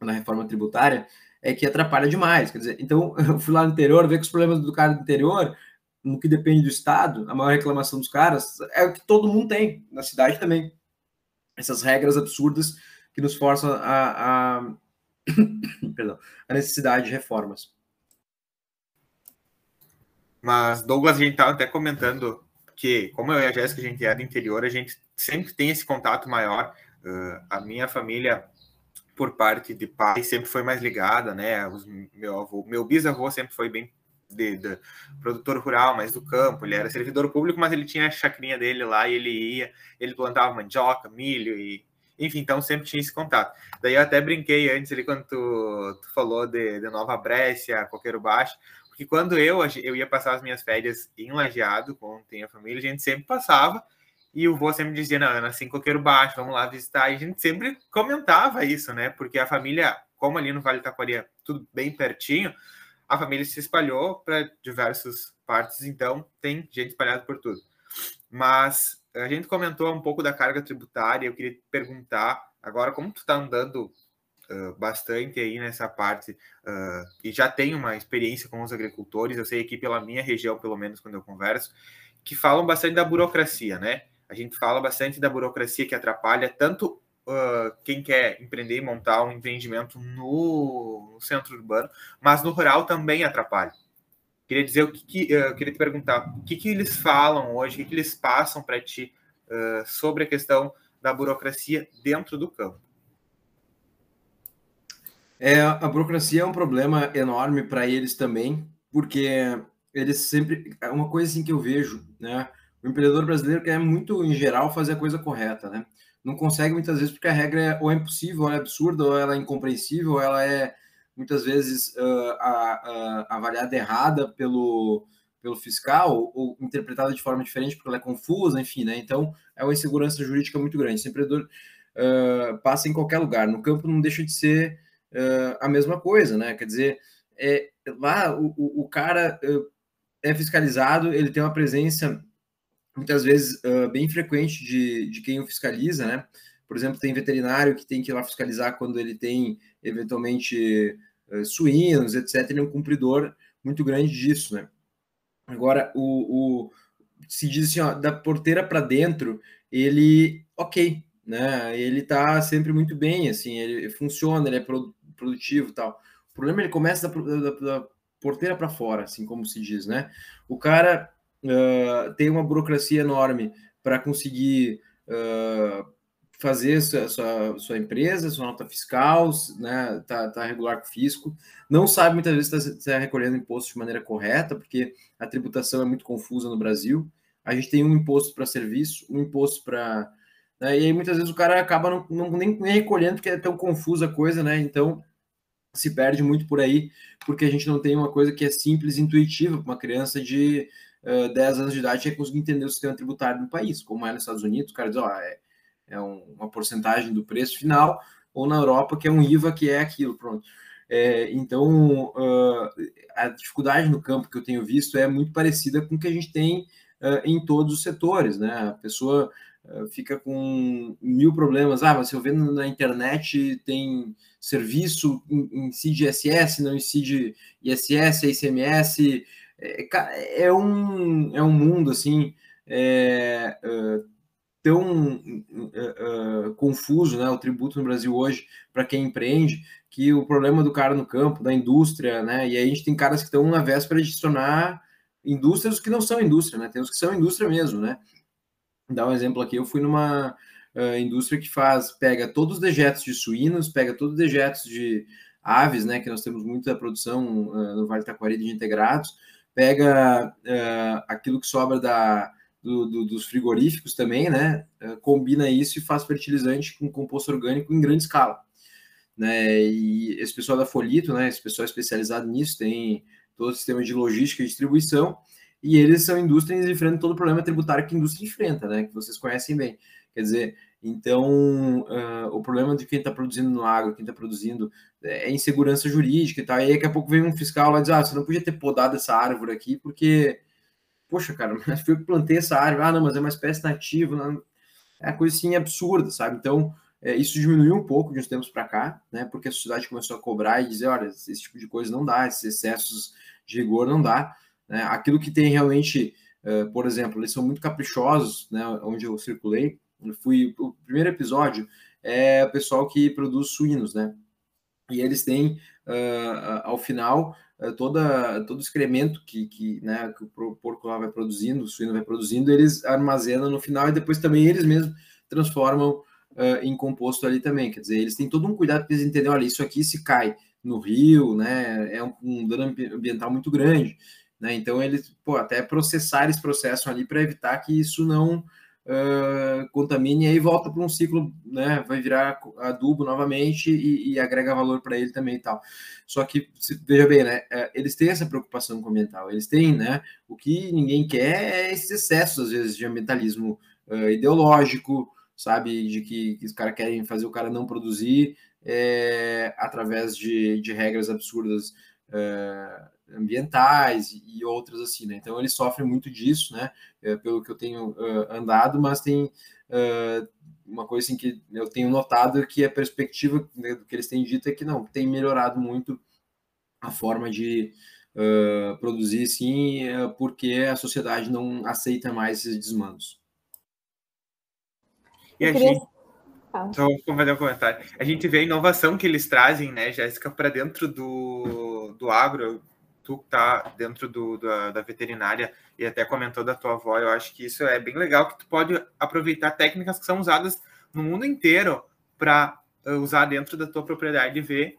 S2: na reforma tributária, é que atrapalha demais. Quer dizer, então eu fui lá no interior, ver que os problemas do cara do interior, no que depende do Estado, a maior reclamação dos caras é o que todo mundo tem, na cidade também. Essas regras absurdas que nos forçam a, a, perdão, a necessidade de reformas.
S1: Mas, Douglas, a gente estava até comentando que, como eu e a Jéssica, a gente é do interior, a gente sempre tem esse contato maior. Uh, a minha família, por parte de pai, sempre foi mais ligada, né? Os, meu avô, meu bisavô sempre foi bem de, de, produtor rural, mais do campo. Ele era servidor público, mas ele tinha a chacrinha dele lá e ele ia, ele plantava mandioca, milho e enfim, então sempre tinha esse contato. Daí eu até brinquei antes ali quando tu, tu falou de, de Nova Brécia, Coqueiro Baixo, porque quando eu, eu ia passar as minhas férias em Lajeado, com tem a família, a gente sempre passava, e o vô sempre dizia, não, nasci em Coqueiro Baixo, vamos lá visitar, e a gente sempre comentava isso, né, porque a família, como ali no Vale do Taquari, é tudo bem pertinho, a família se espalhou para diversas partes, então tem gente espalhada por tudo. Mas a gente comentou um pouco da carga tributária, eu queria perguntar, agora como tu está andando bastante aí nessa parte uh, e já tem uma experiência com os agricultores, eu sei aqui pela minha região, pelo menos quando eu converso, que falam bastante da burocracia, né? A gente fala bastante da burocracia que atrapalha tanto uh, quem quer empreender e montar um empreendimento no, no, centro urbano, mas no rural também atrapalha. Queria dizer o que, que queria te perguntar, o que, que eles falam hoje, o que, que eles passam para ti sobre a questão da burocracia dentro do campo?
S2: É, a burocracia é um problema enorme para eles também, porque eles sempre. É uma coisa assim que eu vejo, né? O empreendedor brasileiro quer muito, em geral, fazer a coisa correta, né? Não consegue muitas vezes porque a regra é ou é impossível, ou é absurda, ou ela é incompreensível, ou ela é muitas vezes uh, a, a, avaliada errada pelo, pelo fiscal, ou, ou, interpretada de forma diferente porque ela é confusa, enfim, né? Então é uma insegurança jurídica muito grande. Esse empreendedor uh, passa em qualquer lugar. No campo não deixa de ser uh, a mesma coisa, né? Quer dizer, é, lá o, o, cara é fiscalizado, ele tem uma presença muitas vezes uh, bem frequente de, de quem o fiscaliza, né? Por exemplo, tem veterinário que tem que ir lá fiscalizar quando ele tem eventualmente uh, suínos, etc. Ele é um cumpridor muito grande disso, né? Agora, o, o se diz assim, ó, da porteira para dentro, ele, ok, né? Ele tá sempre muito bem, assim, ele funciona, ele é produtivo, tal. O problema é ele começa da, da, da porteira para fora, assim como se diz, né? O cara uh, tem uma burocracia enorme para conseguir uh, fazer sua, sua, sua, empresa, sua nota fiscal, né, tá, tá regular com o fisco, não sabe muitas vezes se está tá recolhendo imposto de maneira correta, porque a tributação é muito confusa no Brasil. A gente tem um imposto para serviço, um imposto para. Né, e aí muitas vezes o cara acaba não, não nem, nem recolhendo, porque é tão confusa a coisa, né? Então se perde muito por aí, porque a gente não tem uma coisa que é simples e intuitiva para uma criança de uh, 10 anos de idade é conseguir entender o sistema tributário do país, como é nos Estados Unidos, o cara diz, ó, é, é um, uma porcentagem do preço final, ou na Europa, que é um IVA, que é aquilo, pronto. É, então, uh, a dificuldade no campo que eu tenho visto é muito parecida com o que a gente tem uh, em todos os setores, né? A pessoa fica com mil problemas. Ah, mas se eu vendo na internet tem serviço, incide ISS, não incide ISS, ICMS. É, é, um, é um mundo, assim, é, tão uh, uh, confuso, né, o tributo no Brasil hoje, para quem empreende, que o problema do cara no campo, da indústria, né, e aí a gente tem caras que estão na véspera de tornar indústrias que não são indústria, né, tem os que são indústria mesmo, né. Dar um exemplo aqui, eu fui numa uh, indústria que faz, pega todos os dejetos de suínos, pega todos os dejetos de aves, né, que nós temos muita produção no Vale Taquari de integrados, pega aquilo que sobra da do, do, dos frigoríficos também, né? Combina isso e faz fertilizante com composto orgânico em grande escala. Né? E esse pessoal da Folito, né? Esse pessoal especializado nisso, tem todo o sistema de logística e distribuição, e eles são indústrias enfrentando todo o problema tributário que a indústria enfrenta, né? Que vocês conhecem bem. Quer dizer, então uh, o problema de quem está produzindo no agro, quem está produzindo é insegurança jurídica e tal. E aí daqui a pouco vem um fiscal lá e diz: ah, você não podia ter podado essa árvore aqui porque poxa, cara, mas foi eu que plantei essa árvore, ah, não, mas é uma espécie nativa, não... é uma coisa assim absurda, sabe? Então, é, isso diminuiu um pouco de uns tempos para cá, né? Porque a sociedade começou a cobrar e dizer, olha, esse tipo de coisa não dá, esses excessos de rigor não dá. Né? Aquilo que tem realmente, uh, por exemplo, eles são muito caprichosos, né? Onde eu circulei, eu fui o primeiro episódio é o pessoal que produz suínos, né? E eles têm uh, ao final eh, toda, todo o excremento que, que, né, que o porco lá vai produzindo, o suíno vai produzindo, eles armazenam no final e depois também eles mesmos transformam uh, em composto ali também. Quer dizer, eles têm todo um cuidado para eles entenderem, olha, isso aqui se cai no rio, né, é um, um dano ambiental muito grande. Né? Então, eles, pô, até processar esse processo ali para evitar que isso não uh, contamine e aí volta para um ciclo, né? Vai virar adubo novamente e, e agrega valor para ele também e tal. Só que, veja bem, né? Uh, eles têm essa preocupação com o ambiental, eles têm, né? O que ninguém quer é esses excessos, às vezes, de ambientalismo uh, ideológico, sabe? De que, que os caras querem fazer o cara não produzir é, através de, de regras absurdas. Ambientais e outras assim, né? Então eles sofrem muito disso, né? É, pelo que eu tenho uh, andado, mas tem uh, uma coisa assim que eu tenho notado que a perspectiva né, do que eles têm dito é que não tem melhorado muito a forma de uh, produzir, sim, porque a sociedade não aceita mais esses desmandos.
S1: E a gente só vou fazer um comentário. A gente vê a inovação que eles trazem, né, Jéssica, para dentro do, do agro tu tá dentro do, da, da, veterinária e até comentou da tua avó, eu acho que isso é bem legal, que tu pode aproveitar técnicas que são usadas no mundo inteiro para uh, usar dentro da tua propriedade e ver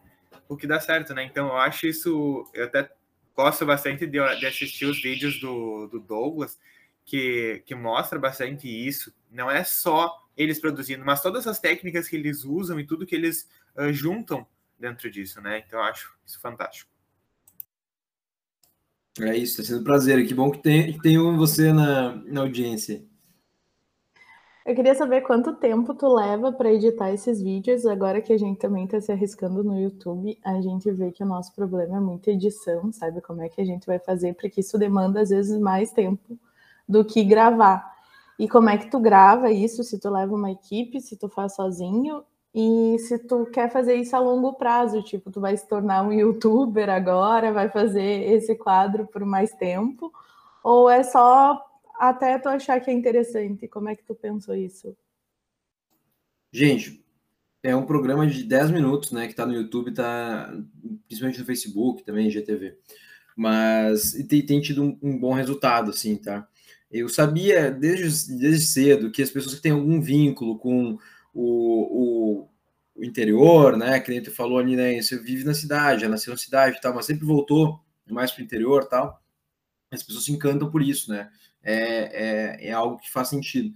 S1: o que dá certo, né? Então eu acho isso, eu até gosto bastante de, de assistir os vídeos do, do Douglas, que, que mostra bastante isso. Não é só eles produzindo, mas todas as técnicas que eles usam e tudo que eles uh, juntam dentro disso, né? Então eu acho isso fantástico.
S2: É isso, está sendo um prazer. Que bom que tem, que tem você na, na audiência.
S3: Eu queria saber quanto tempo tu leva para editar esses vídeos. Agora que a gente também está se arriscando no YouTube, a gente vê que o nosso problema é muita edição, sabe? Como é que a gente vai fazer? Porque isso demanda, às vezes, mais tempo do que gravar. E como é que tu grava isso? Se tu leva uma equipe, se tu faz sozinho, e se tu quer fazer isso a longo prazo, tipo, tu vai se tornar um youtuber agora, vai fazer esse quadro por mais tempo, ou é só até tu achar que é interessante? Como é que tu pensou isso?
S2: Gente, é um programa de 10 minutos, né, que tá no YouTube, tá principalmente no Facebook, também GTV. Mas tem, tem tido um, um, bom resultado, assim, tá? Eu sabia desde, desde cedo que as pessoas que têm algum vínculo com o, o, o interior, né? Que nem tu falou ali, né? Você vive na cidade, já nasceu na cidade e tal, mas sempre voltou mais para o interior tal. As pessoas se encantam por isso, né? É, é, é algo que faz sentido.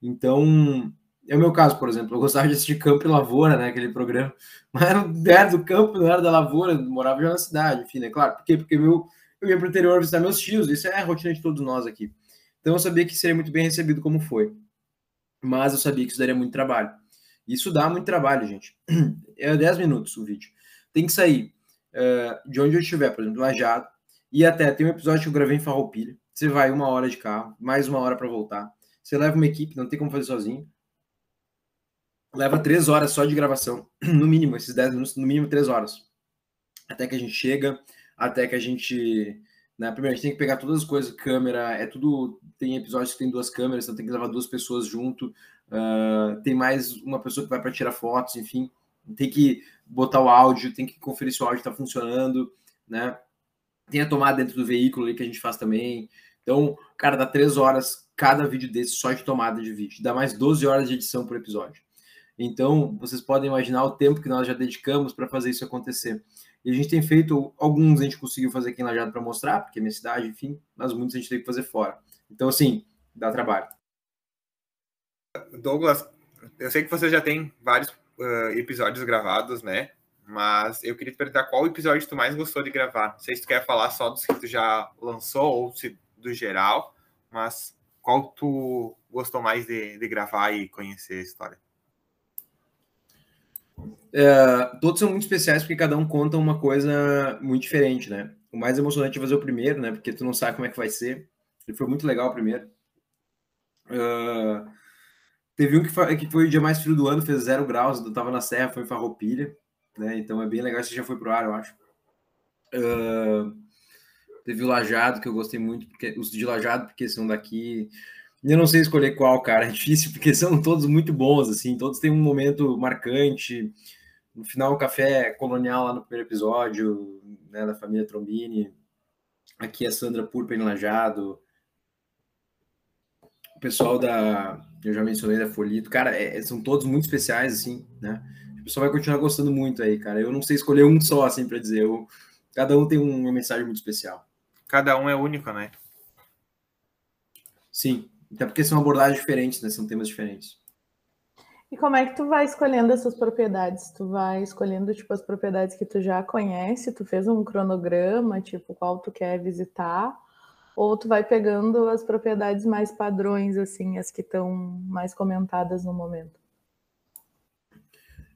S2: Então, é o meu caso, por exemplo. Eu gostava de assistir Campo e Lavoura, né? Aquele programa. Mas era do campo, não era da lavoura, morava já na cidade, enfim, né? Claro, por quê? Porque meu, eu ia para o interior visitar meus tios, isso é a rotina de todos nós aqui. Então eu sabia que seria muito bem recebido como foi. Mas eu sabia que isso daria muito trabalho. Isso dá muito trabalho, gente. É 10 minutos o vídeo. Tem que sair uh, de onde eu estiver, por exemplo, Lajado, e até tem um episódio que eu gravei em Farroupilha. Você vai uma hora de carro, mais uma hora para voltar. Você leva uma equipe, não tem como fazer sozinho. Leva três horas só de gravação, no mínimo, esses dez minutos, no mínimo três horas. Até que a gente chega, até que a gente né? Primeiro, a gente tem que pegar todas as coisas, câmera, é tudo. Tem episódios que tem duas câmeras, então tem que levar duas pessoas junto. Uh, tem mais uma pessoa que vai para tirar fotos, enfim. Tem que botar o áudio, tem que conferir se o áudio está funcionando, né? Tem a tomada dentro do veículo ali que a gente faz também. Então, cara, dá três horas cada vídeo desse só de tomada de vídeo. Dá mais 12 horas de edição por episódio. Então, vocês podem imaginar o tempo que nós já dedicamos para fazer isso acontecer. E a gente tem feito, alguns a gente conseguiu fazer aqui em Lajado para mostrar, porque é minha cidade, enfim, mas muitos a gente tem que fazer fora. Então, assim, dá trabalho.
S1: Douglas, eu sei que você já tem vários uh, episódios gravados, né? Mas eu queria te perguntar qual episódio tu mais gostou de gravar. Não sei se tu quer falar só dos que tu já lançou ou se do geral, mas qual tu gostou mais de, de gravar e conhecer a história?
S2: É, todos são muito especiais porque cada um conta uma coisa muito diferente, né? O mais emocionante é fazer o primeiro, né? Porque tu não sabe como é que vai ser. Ele foi muito legal o primeiro. Uh, teve um que foi, que foi o dia mais frio do ano, fez zero graus, eu tava na serra, foi em Farroupilha, né? Então é bem legal, você já foi pro ar, eu acho. Uh, teve o Lajado, que eu gostei muito, porque os de Lajado, porque são daqui. Eu não sei escolher qual, cara, é difícil, porque são todos muito bons, assim, todos têm um momento marcante. No final, o café colonial lá no primeiro episódio, né, da família Trombini. Aqui a Sandra Purpa enlajado. O pessoal da, eu já mencionei da Folito, cara, é, são todos muito especiais, assim, né? O pessoal vai continuar gostando muito aí, cara. Eu não sei escolher um só, assim, para dizer. Eu, cada um tem uma mensagem muito especial.
S1: Cada um é único, né?
S2: Sim. Até porque são abordagens diferentes, né? São temas diferentes.
S3: E como é que tu vai escolhendo essas propriedades? Tu vai escolhendo, tipo, as propriedades que tu já conhece, tu fez um cronograma, tipo, qual tu quer visitar, ou tu vai pegando as propriedades mais padrões, assim, as que estão mais comentadas no momento?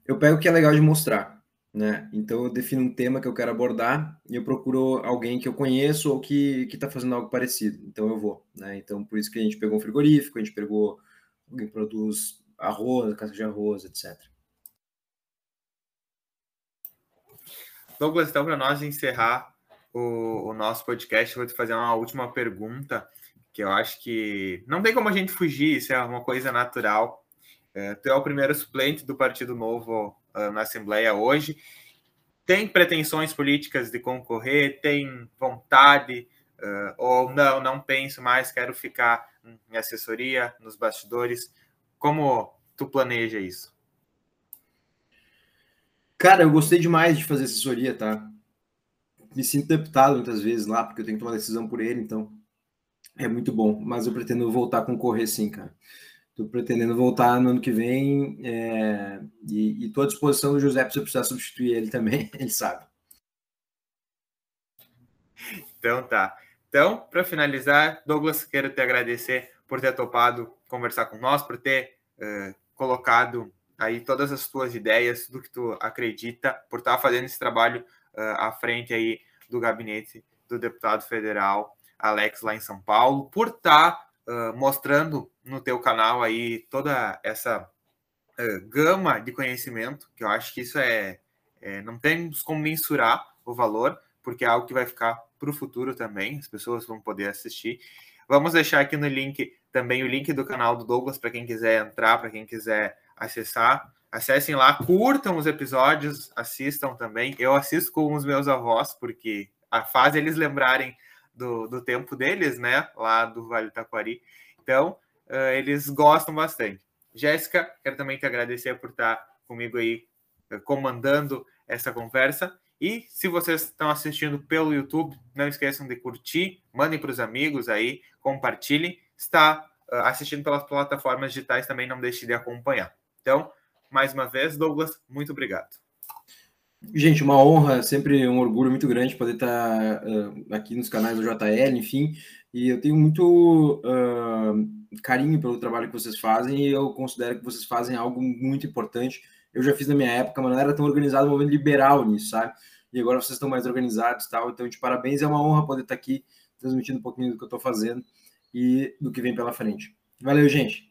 S2: Eu pego o que é legal de mostrar, né? Então eu defino um tema que eu quero abordar e eu procuro alguém que eu conheço ou que está fazendo algo parecido. Então eu vou, né? Então por isso que a gente pegou um frigorífico, a gente pegou alguém que produz arroz, casca de arroz, etc.
S1: Douglas, então para nós encerrar o, o, nosso podcast, vou te fazer uma última pergunta que eu acho que não tem como a gente fugir, isso é uma coisa natural. É, tu é o primeiro suplente do Partido Novo uh, na Assembleia hoje. Tem pretensões políticas de concorrer? Tem vontade? Uh, ou não, não penso mais, quero ficar em assessoria, nos bastidores? Como tu planeja isso?
S2: Cara, eu gostei demais de fazer assessoria, tá? Me sinto deputado muitas vezes lá, porque eu tenho que tomar decisão por ele, então é muito bom. Mas eu pretendo voltar a concorrer sim, cara. Estou pretendendo voltar no ano que vem é, e estou à disposição do José se eu precisar substituir ele também, ele sabe.
S1: Então tá. Então, para finalizar, Douglas, quero te agradecer por ter topado conversar com nós, por ter uh, colocado aí todas as tuas ideias, do que tu acredita, por estar fazendo esse trabalho uh, à frente aí do gabinete do deputado federal Alex lá em São Paulo, por estar uh, mostrando no teu canal aí toda essa uh, gama de conhecimento, que eu acho que isso é, é, não temos como mensurar o valor, porque é algo que vai ficar para o futuro também, as pessoas vão poder assistir. Vamos deixar aqui no link também o link do canal do Douglas para quem quiser entrar, para quem quiser acessar. Acessem lá, curtam os episódios, assistam também. Eu assisto com os meus avós, porque a faz eles lembrarem do, do tempo deles, né? Lá do Vale do Taquari. Então, uh, eles gostam bastante. Jéssica, quero também te agradecer por estar comigo aí uh, comandando essa conversa. E se vocês estão assistindo pelo YouTube, não esqueçam de curtir, mandem para os amigos aí, compartilhem. Está uh, assistindo pelas plataformas digitais, também não deixe de acompanhar. Então, mais uma vez, Douglas, muito obrigado.
S2: Gente, uma honra, sempre um orgulho muito grande poder estar uh, aqui nos canais do JL, enfim, e eu tenho muito uh, carinho pelo trabalho que vocês fazem e eu considero que vocês fazem algo muito importante. Eu já fiz na minha época, mas não era tão organizado o movimento liberal nisso, sabe? e agora vocês estão mais organizados tal. Então, de parabéns, é uma honra poder estar aqui transmitindo um pouquinho do que eu estou fazendo e do que vem pela frente. Valeu, gente!